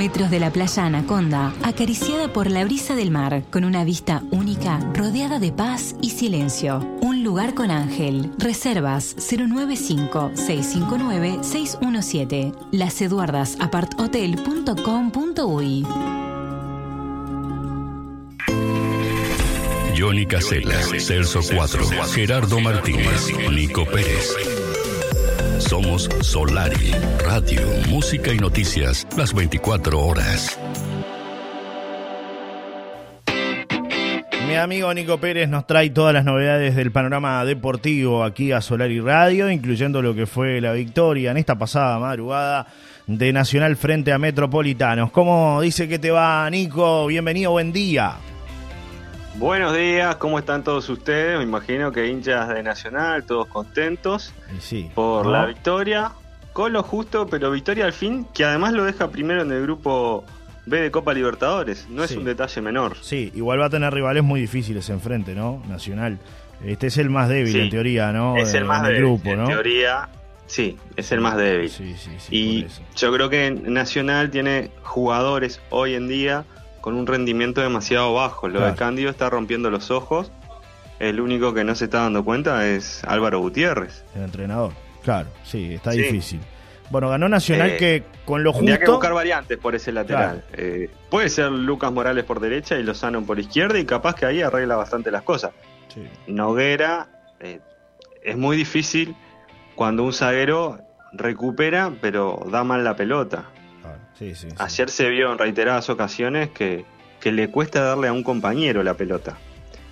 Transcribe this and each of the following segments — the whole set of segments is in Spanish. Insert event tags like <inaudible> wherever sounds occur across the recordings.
metros de la playa Anaconda, acariciada por la brisa del mar, con una vista única, rodeada de paz y silencio. Un lugar con ángel. Reservas 095-659-617. laseduardasaparthotel.com.uy Johnny Casella, Celso 4, Gerardo Martínez, Nico Pérez. Somos Solari, radio, música y noticias las 24 horas. Mi amigo Nico Pérez nos trae todas las novedades del panorama deportivo aquí a Solari Radio, incluyendo lo que fue la victoria en esta pasada madrugada de Nacional frente a Metropolitanos. ¿Cómo dice que te va, Nico? Bienvenido, buen día. Buenos días, ¿cómo están todos ustedes? Me imagino que hinchas de Nacional, todos contentos sí, por la victoria. Con lo justo, pero victoria al fin, que además lo deja primero en el grupo B de Copa Libertadores. No es un detalle menor. Sí, igual va a tener rivales muy difíciles enfrente, ¿no? Nacional. Este es el más débil Sí. en teoría, ¿no? es el más del débil. grupo, en ¿no? teoría, sí, es el más débil. Sí, sí, sí, y yo creo que Nacional tiene jugadores hoy en día con un rendimiento demasiado bajo. Lo Claro. de Cándido está rompiendo los ojos. El único que no se está dando cuenta es Álvaro Gutiérrez. El entrenador. Claro, sí, está Sí. difícil. Bueno, ganó Nacional Eh, que con lo Tendría que justo. buscar variantes por ese lateral. Eh, puede ser Lucas Morales por derecha y Lozano por izquierda y capaz que ahí arregla bastante las cosas. Sí, Noguera eh, es muy difícil cuando un zaguero recupera pero da mal la pelota. Sí, sí. Ayer se vio en reiteradas ocasiones que, que le cuesta darle a un compañero la pelota.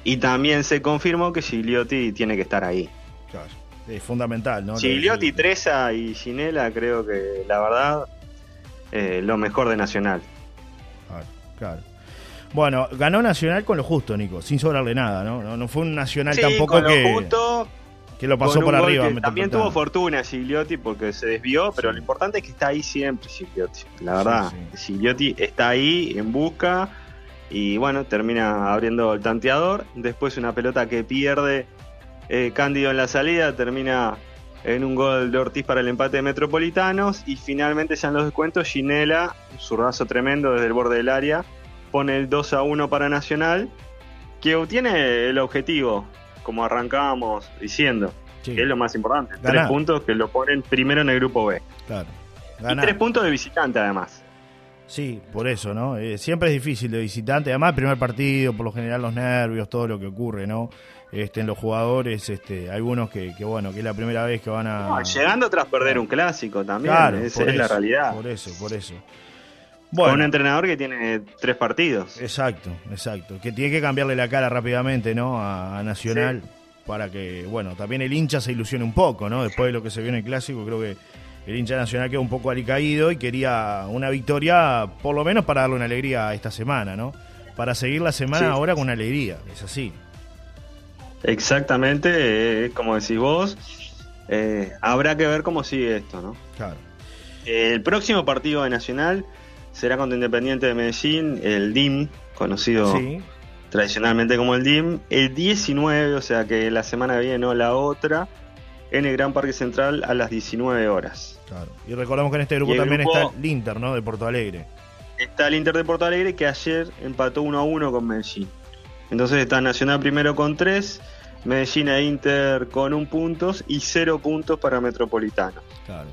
Y también se confirmó que Gigliotti tiene que estar ahí. Claro, Es fundamental, ¿no? Gigliotti, Treza y Ginela creo que la verdad eh, lo mejor de Nacional. Claro, claro. Bueno, ganó Nacional con lo justo, Nico, sin sobrarle nada, ¿no? No, no fue un Nacional Sí, tampoco con lo que, justo, que lo pasó por arriba. También tuvo fortuna Gigliotti porque se desvió, pero lo importante es que está ahí siempre Gigliotti. La verdad. Gigliotti está ahí en busca y bueno, termina abriendo el tanteador. Después una pelota que pierde eh, Cándido en la salida, termina en un gol de Ortiz para el empate de Metropolitanos y finalmente ya en los descuentos Ginela, un zurdazo tremendo desde el borde del área, pone el 2 a 1 para Nacional, que obtiene el objetivo, como arrancábamos diciendo Sí, que es lo más importante. Ganar. Tres puntos que lo ponen primero en el grupo B. claro. Y tres puntos de visitante además. Sí, por eso, ¿no? Eh, siempre es difícil de visitante. Además, el primer partido, por lo general, los nervios, todo lo que ocurre, ¿no? Este, en los jugadores, este, algunos que, que, bueno, que es la primera vez que van a. No, llegando tras perder un clásico también, Claro, esa es la realidad. Por eso, por eso. Con un Bueno, entrenador que tiene tres partidos. exacto, exacto. Que tiene que cambiarle la cara rápidamente, ¿no? A, a Nacional para que, bueno, también el hincha se ilusione un poco, ¿no? Después de lo que se vio en el clásico, creo que el hincha nacional quedó un poco alicaído y quería una victoria, por lo menos para darle una alegría a esta semana, ¿no? Para seguir la semana Sí. ahora con alegría, es así. Exactamente, eh, como decís vos. eh, habrá que ver cómo sigue esto, ¿no? Claro. El próximo partido de Nacional será contra Independiente de Medellín, el DIM, conocido Sí, tradicionalmente como el DIM, el 19, o sea que la semana que viene o la otra, en el Gran Parque Central a las 19 horas. claro. Y recordamos que en este grupo también grupo- está el Inter, ¿no? De Porto Alegre. Está el Inter de Porto Alegre que ayer empató 1 a 1 con Medellín. Entonces está Nacional primero con 3, Medellín e Inter con un puntos y 0 puntos para Metropolitano. Claro.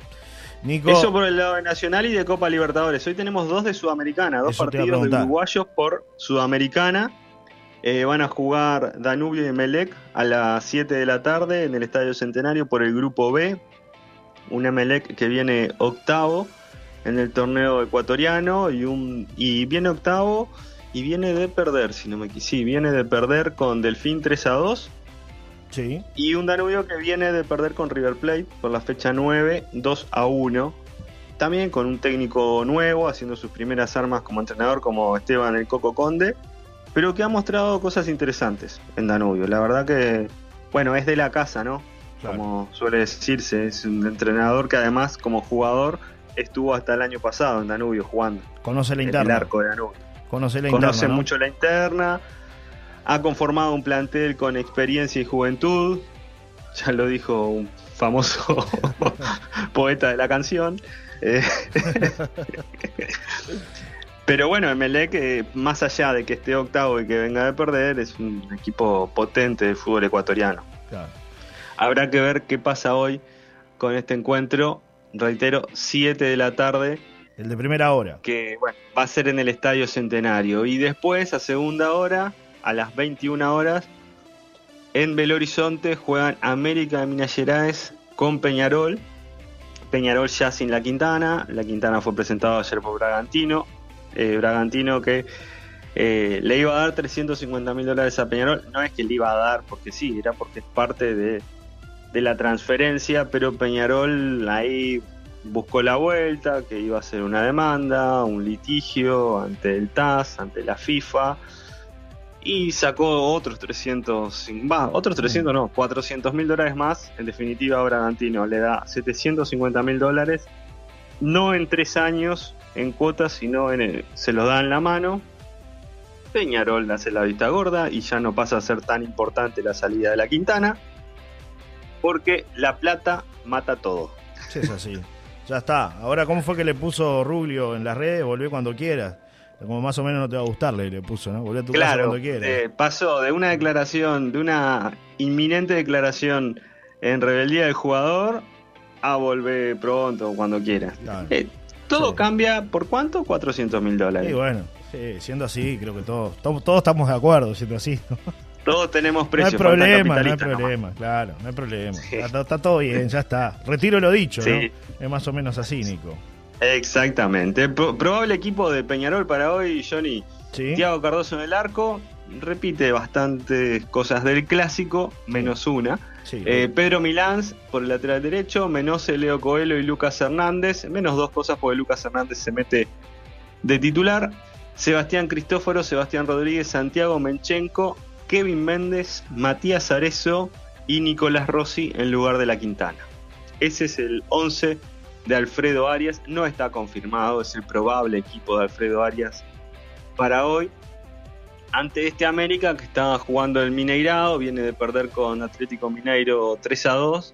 Nico, Eso por el lado de Nacional y de Copa Libertadores. Hoy tenemos dos de Sudamericana, dos partidos de uruguayos por Sudamericana. Eh, van a jugar Danubio y Melec a las 7 de la tarde en el Estadio Centenario por el Grupo B. Un Emelec que viene octavo en el torneo ecuatoriano y, un, y viene octavo y viene de perder, si no me equivoco. Sí, viene de perder con Delfín 3 a 2 sí, y un Danubio que viene de perder con River Plate por la fecha 9, 2 a 1. También con un técnico nuevo, haciendo sus primeras armas como entrenador, como Esteban el Coco Conde, pero que ha mostrado cosas interesantes en Danubio. La verdad que, bueno, es de la casa, ¿no? Claro. Como suele decirse, es un entrenador que además, como jugador, estuvo hasta el año pasado en Danubio jugando conoce la en el interna. arco de Danubio Conoce la conoce interna, ¿no? mucho la interna, ha conformado un plantel con experiencia y juventud, ya lo dijo un famoso <laughs> poeta de la canción. Eh, <laughs> pero bueno, Emelec, más allá de que esté octavo y que venga de perder, es un equipo potente de fútbol ecuatoriano. Habrá que ver qué pasa hoy con este encuentro. Reitero, 7 de la tarde. El de primera hora. Que bueno, va a ser en el Estadio Centenario. Y después, a segunda hora, a las 21 horas, en Belo Horizonte juegan América de Minas Gerais con Peñarol. Peñarol ya sin la Quintana. La Quintana fue presentado ayer por Bragantino. Eh, Bragantino que eh, le iba a dar 350 mil dólares a Peñarol. No es que le iba a dar porque sí, era porque es parte de, de la transferencia, pero Peñarol ahí buscó la vuelta, que iba a ser una demanda, un litigio ante el TAS, ante la FIFA y sacó otros 300, va, otros 300 no, 400 mil dólares más. En definitiva, Bragantino le da 750 mil dólares, no en tres años en cuotas, sino en se lo da en la mano. Peñarol hace la vista gorda y ya no pasa a ser tan importante la salida de la Quintana, porque la plata mata todo. Sí, es así. ya está. Ahora, ¿cómo fue que le puso Rubio en las redes? Volvé cuando quieras como más o menos no te va a gustar, le, puso, ¿no? Volvé a tu casa cuando quieras. Eh, pasó de una declaración, de una inminente declaración en rebeldía del jugador a volver pronto, cuando quiera. Eh, todo cambia, ¿por cuánto? 400 mil dólares. Y bueno, siendo así, creo que todos, todos, estamos de acuerdo, siendo así. Todos tenemos precios. No hay problema, no hay problema, claro, no hay problema. Está, todo bien, ya está. Retiro lo dicho, ¿no? Es más o menos así, Nico. Exactamente. probable equipo de Peñarol para hoy, Johnny. Tiago Cardoso en el arco. Repite bastantes cosas del clásico, menos una. Eh, Pedro Milán por el lateral derecho, menos Leo Coelho y Lucas Hernández. Menos dos cosas porque Lucas Hernández se mete de titular. Sebastián Cristóforo, Sebastián Rodríguez, Santiago Menchenko, Kevin Méndez, Matías Arezo y Nicolás Rossi en lugar de la Quintana. Ese es el 11 de Alfredo Arias. No está confirmado, es el probable equipo de Alfredo Arias para hoy. Ante este América que está jugando el Mineirao, viene de perder con Atlético Mineiro 3 a 2.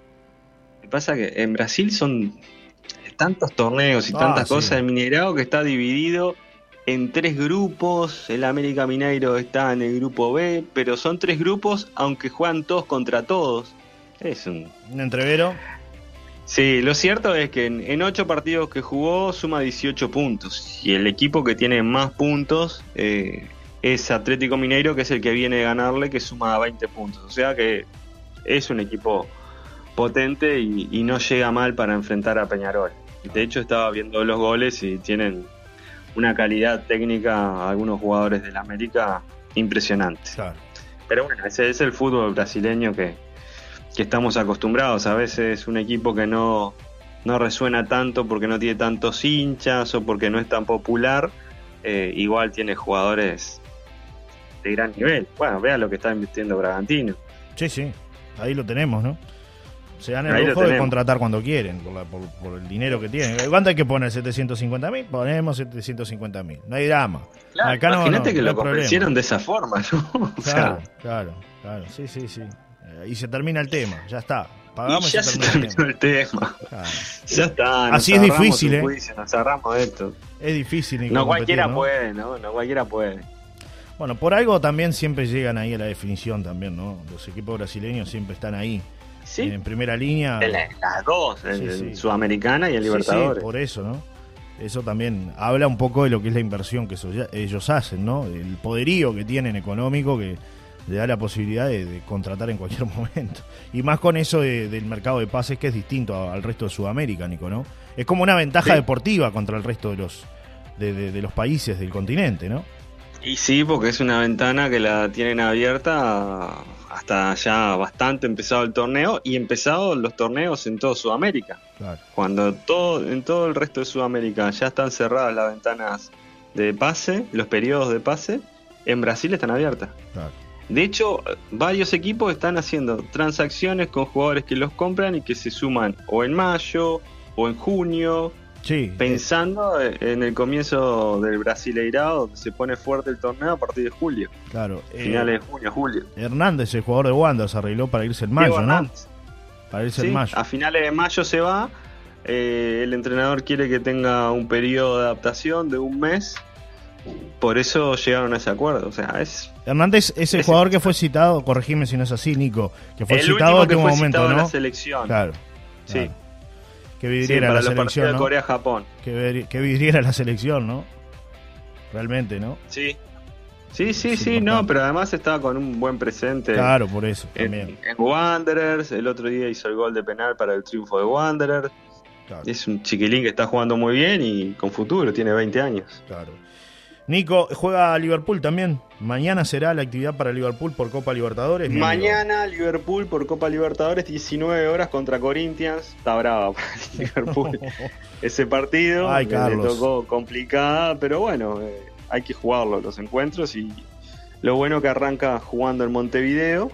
Lo que pasa que en Brasil son tantos torneos y ah, tantas cosas el Mineirao que está dividido en tres grupos. El América Mineiro está en el grupo B, pero son tres grupos aunque juegan todos contra todos. Es un, un entrevero. Sí, lo cierto es que en, ocho partidos que jugó suma 18 puntos. Y el equipo que tiene más puntos eh, es Atlético Mineiro, que es el que viene de ganarle, que suma 20 puntos. O sea que es un equipo potente y, no llega mal para enfrentar a Peñarol. De hecho, estaba viendo los goles y tienen una calidad técnica algunos jugadores del América impresionante. Pero bueno, ese es el fútbol brasileño que, que estamos acostumbrados. A veces un equipo que no, no resuena tanto porque no tiene tantos hinchas o porque no es tan popular, eh, igual tiene jugadores de gran nivel. Bueno, vea lo que está invirtiendo Bragantino. Sí, sí, ahí lo tenemos, ¿no? Se dan el lujo de contratar cuando quieren, por, el dinero que tienen. ¿Cuánto hay que poner? ¿750 mil? Ponemos 750 mil. No hay drama. imagínate que lo convencieron de esa forma, ¿no? <laughs> claro, claro, claro. Sí, sí, sí y se termina el tema, ya está. Pagamos y ya se, terminó el tema. Ya está. Así es difícil, ¿eh? nos agarramos de esto. Es difícil. No cualquiera puede, ¿no? No cualquiera puede. Bueno, por algo también siempre llegan ahí a la definición también, ¿no? Los equipos brasileños siempre están ahí. ¿Sí? En primera línea. las dos, en, Sudamericana y en Libertadores. Sí, por eso, ¿no? Eso también habla un poco de lo que es la inversión que ellos hacen, ¿no? El poderío que tienen económico que le da la posibilidad de, contratar en cualquier <laughs> momento. Y más con eso del mercado de pases que es distinto al resto de Sudamérica, Nico, ¿no? Es como una ventaja deportiva contra el resto de los, de, los países del continente, ¿no? Y sí, porque es una ventana que la tienen abierta hasta ya bastante empezado el torneo y empezado los torneos en toda Sudamérica. Cuando todo, en todo el resto de Sudamérica ya están cerradas las ventanas de pase, los periodos de pase, en Brasil están abiertas. Claro. De hecho, varios equipos están haciendo transacciones con jugadores que los compran y que se suman o en mayo o en junio. pensando en el comienzo del Brasileirado, donde se pone fuerte el torneo a partir de julio. Claro. Finales de junio, julio. Hernández, el jugador de Wanda, se arregló para irse en mayo, ¿no? Para irse en mayo. A finales de mayo se va. Eh, el entrenador quiere que tenga un periodo de adaptación de un mes. Por eso llegaron a ese acuerdo. O sea, es. Hernández es el jugador que fue citado, corregime si no es así, Nico, que fue el citado que en fue momento, citado ¿no? en la selección. Claro. Sí. claro. Sí, vidriera para la selección, ¿no? Corea-Japón. Vidri- qué vidriera la selección, ¿no? Realmente, ¿no? Sí. Sí, sí, Es sí, importante. no, pero además estaba con un buen presente. Claro, por eso En, también. en Wanderers, el otro día hizo el gol de penal para el triunfo de Wanderers. Claro, Es un chiquilín que está jugando muy bien y con futuro, tiene 20 años. claro. Nico, juega Liverpool también. Mañana será la actividad para Liverpool por Copa Libertadores. amigo. Mañana Liverpool por Copa Libertadores, 19 horas contra Corinthians. Está brava <laughs> para Liverpool <laughs> ese partido. Ay, le tocó complicada, pero bueno, eh, hay que jugarlo los encuentros y lo bueno que arranca jugando en Montevideo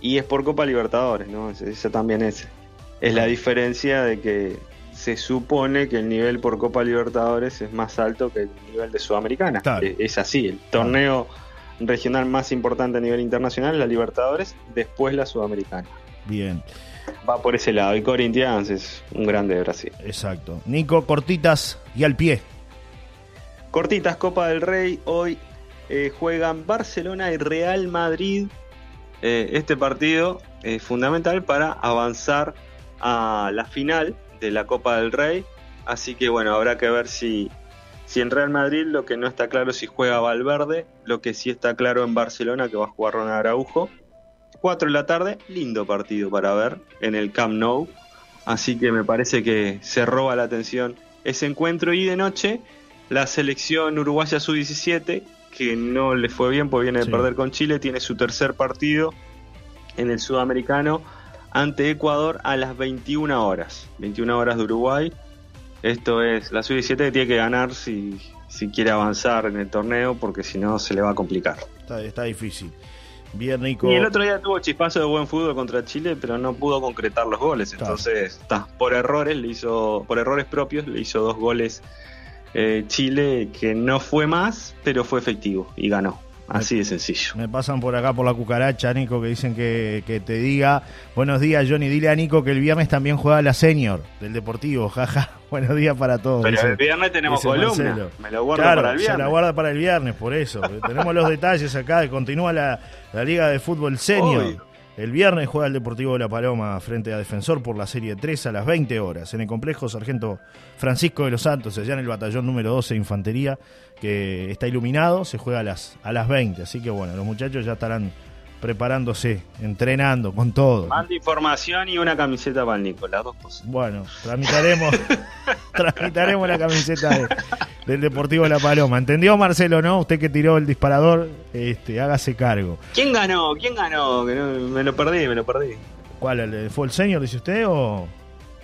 y es por Copa Libertadores, ¿no? Ese- Esa también es, es la diferencia de que se supone que el nivel por Copa Libertadores es más alto que el nivel de Sudamericana. Claro. Eh, Es así, el torneo regional más importante a nivel internacional es la Libertadores, después la Sudamericana. Bien, Va por ese lado. Y Corinthians es un grande de Brasil. exacto. Nico, cortitas y al pie. Cortitas, Copa del Rey. Hoy eh, juegan Barcelona y Real Madrid. Eh, este partido es fundamental para avanzar a la final de la Copa del Rey. Así que bueno, habrá que ver si, si en Real Madrid lo que no está claro es si juega Valverde. Lo que sí está claro en Barcelona que va a jugar Ronald Araujo. 4 de la tarde, lindo partido para ver en el Camp Nou. Así que me parece que se roba la atención ese encuentro y de noche la selección uruguaya sub-17, que no le fue bien porque viene de Sí. perder con Chile, tiene su tercer partido en el sudamericano ante Ecuador a las 21 horas. 21 horas de Uruguay. Esto es la sub-17 que tiene que ganar si, si quiere avanzar en el torneo, porque si no se le va a complicar. Está, está difícil. Bien, Nico. Y el otro día tuvo chispazo de buen fútbol contra Chile, pero no pudo concretar los goles. Entonces, está, por errores le hizo, por errores propios, le hizo dos goles eh, Chile que no fue más, pero fue efectivo y ganó. Así de sencillo. Me pasan por acá por la cucaracha, Nico, que dicen que, que te diga. Buenos días, Johnny. Dile a Nico que el viernes también juega la senior del Deportivo. <laughs> Jaja. Buenos días para todos. Pero dice- el viernes tenemos columna. Marcelo. Me lo guardo claro, para el se viernes. la guarda para el viernes, por eso. Tenemos los <laughs> detalles acá. Continúa la, la Liga de Fútbol Senior. Obvio. El viernes juega el Deportivo de La Paloma frente a Defensor por la Serie 3 a las 20 horas en el complejo Sargento Francisco de los Santos, allá en el batallón número 12 de Infantería, que está iluminado, se juega a las, a las 20. Así que bueno, los muchachos ya estarán preparándose, entrenando con todo. Manda información y una camiseta para el Nico, las dos cosas. Bueno, tramitaremos, <laughs> tramitaremos la camiseta de- del Deportivo de La Paloma. ¿Entendió Marcelo, no? Usted que tiró el disparador, este, hágase cargo. ¿Quién ganó? ¿Quién ganó? Que no- me lo perdí, me lo perdí. ¿Cuál? ¿Fue el señor, dice usted, o...?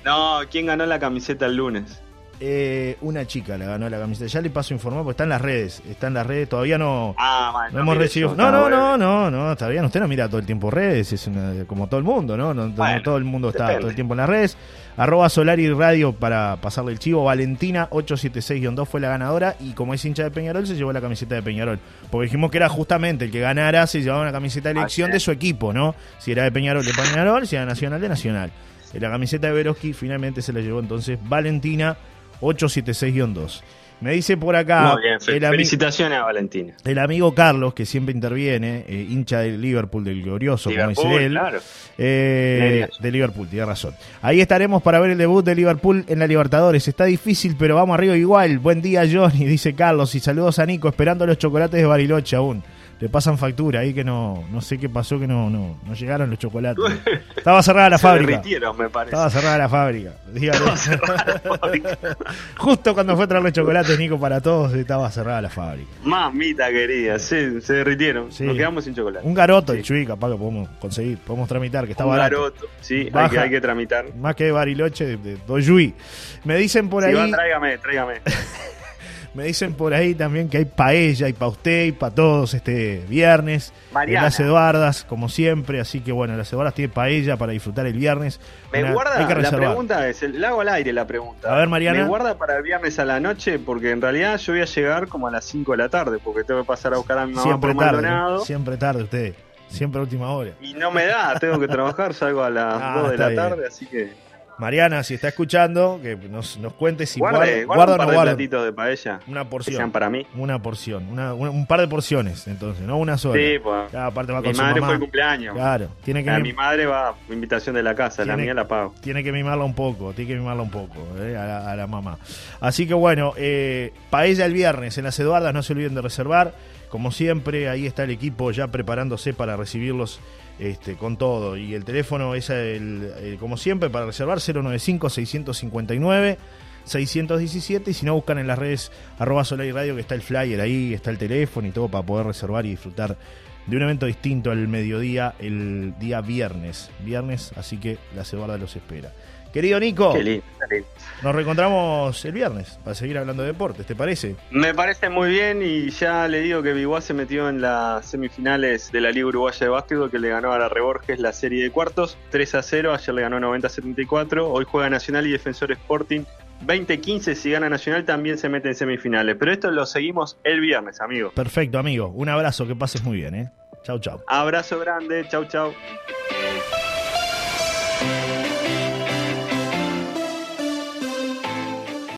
No, ¿quién ganó la camiseta el lunes? Eh, una chica la ganó la camiseta. Ya le paso a informar porque está en las redes. Está en las redes. Todavía no, Ah, man, no hemos recibido. No, no, no, no, no. Está bien. Usted no mira todo el tiempo redes. Es una- como todo el mundo, ¿no? No, no Bueno, todo el mundo está depende. todo el tiempo en las redes. Arroba Solari Radio para pasarle el chivo. Valentina 876-2 fue la ganadora. Y como es hincha de Peñarol, se llevó la camiseta de Peñarol. Porque dijimos que era justamente el que ganara, se llevaba una camiseta de elección de su equipo, ¿no? Si era de Peñarol, de Peñarol. Si era Nacional, de Nacional. Eh, La camiseta de Veroski finalmente se la llevó entonces Valentina 876-2. Me dice por acá Muy bien, felicitaciones a Valentina. el amigo Carlos, que siempre interviene, eh, hincha del Liverpool, del glorioso, como dice él. claro. Eh, de Liverpool, tiene razón. Ahí estaremos para ver el debut de Liverpool en la Libertadores. Está difícil, pero vamos arriba igual. Buen día, Johnny, dice Carlos. Y saludos a Nico, esperando los chocolates de Bariloche aún. Le pasan factura ahí que no, no sé qué pasó, que no, no, no llegaron los chocolates. <laughs> Estaba cerrada la Se fábrica. derritieron, me parece. Estaba cerrada la fábrica. <laughs> Dígale. <laughs> Justo cuando fue a traer los chocolates, Nico, para todos, estaba cerrada la fábrica. Mamita querida, sí, se derritieron. Sí. Nos quedamos sin chocolate. Un garoto, el Sí. Chuy, capaz que podemos conseguir, podemos tramitar, que está Un barato. garoto. Sí, hay que, hay que tramitar. Más que de Bariloche, de, de Doyuy. Me dicen por Si ahí, va, tráigame, tráigame. Me dicen por ahí también que hay paella y para usted y para todos este viernes. Mariana. Las Eduardas, como siempre. Así que bueno, las Eduardas tiene paella para disfrutar el viernes. Me Una- guarda, hay que la pregunta es, el- la hago al aire la pregunta. A ver, Mariana. Me guarda para el viernes a la noche porque en realidad yo voy a llegar como a las 5 de la tarde porque tengo que pasar a buscar a mi mamá Siempre por tarde. Maldonado. siempre tarde usted. Siempre a última hora. Y no me da, tengo que trabajar, salgo a las <laughs> Ah, 2 de la bien. tarde, así que. Mariana, si está escuchando, que nos, nos cuente si Guarde, guarda, guarda un o par no de guarda. platitos de paella. Una Que porción. sean para mí. Una porción. Una, una- un par de porciones, entonces, no una sola. Sí, pues. Ya, aparte va Mi con su madre mamá. fue el cumpleaños. Claro, tiene que, A mi madre va invitación de la casa, la mía la pago. tiene que mimarla un poco, tiene que mimarla un poco eh, a, la, a la mamá. Así que bueno, eh, paella el viernes en las Eduardas, no se olviden de reservar. Como siempre, ahí está el equipo ya preparándose para recibirlos este, con todo. Y el teléfono es, el, como siempre, para reservar 095-659. 617 y si no buscan en las redes arroba Solar Radio que está el flyer ahí, está el teléfono y todo para poder reservar y disfrutar de un evento distinto al mediodía el día viernes. Viernes, así que la Cebarda los espera. Querido Nico, Qué lindo, lindo. nos reencontramos el viernes para seguir hablando de deportes, ¿te parece? Me parece muy bien y ya le digo que Biguá se metió en las semifinales de la Liga Uruguaya de Básquetbol que le ganó a la Reborges la serie de cuartos 3 a 0, ayer le ganó 90 a 74, hoy juega Nacional y Defensor Sporting 20-15, si gana Nacional también se mete en semifinales, pero esto lo seguimos el viernes, amigos. Perfecto, amigo. Un abrazo, que pases muy bien, ¿eh? Chau, chau. Abrazo grande, chau chau.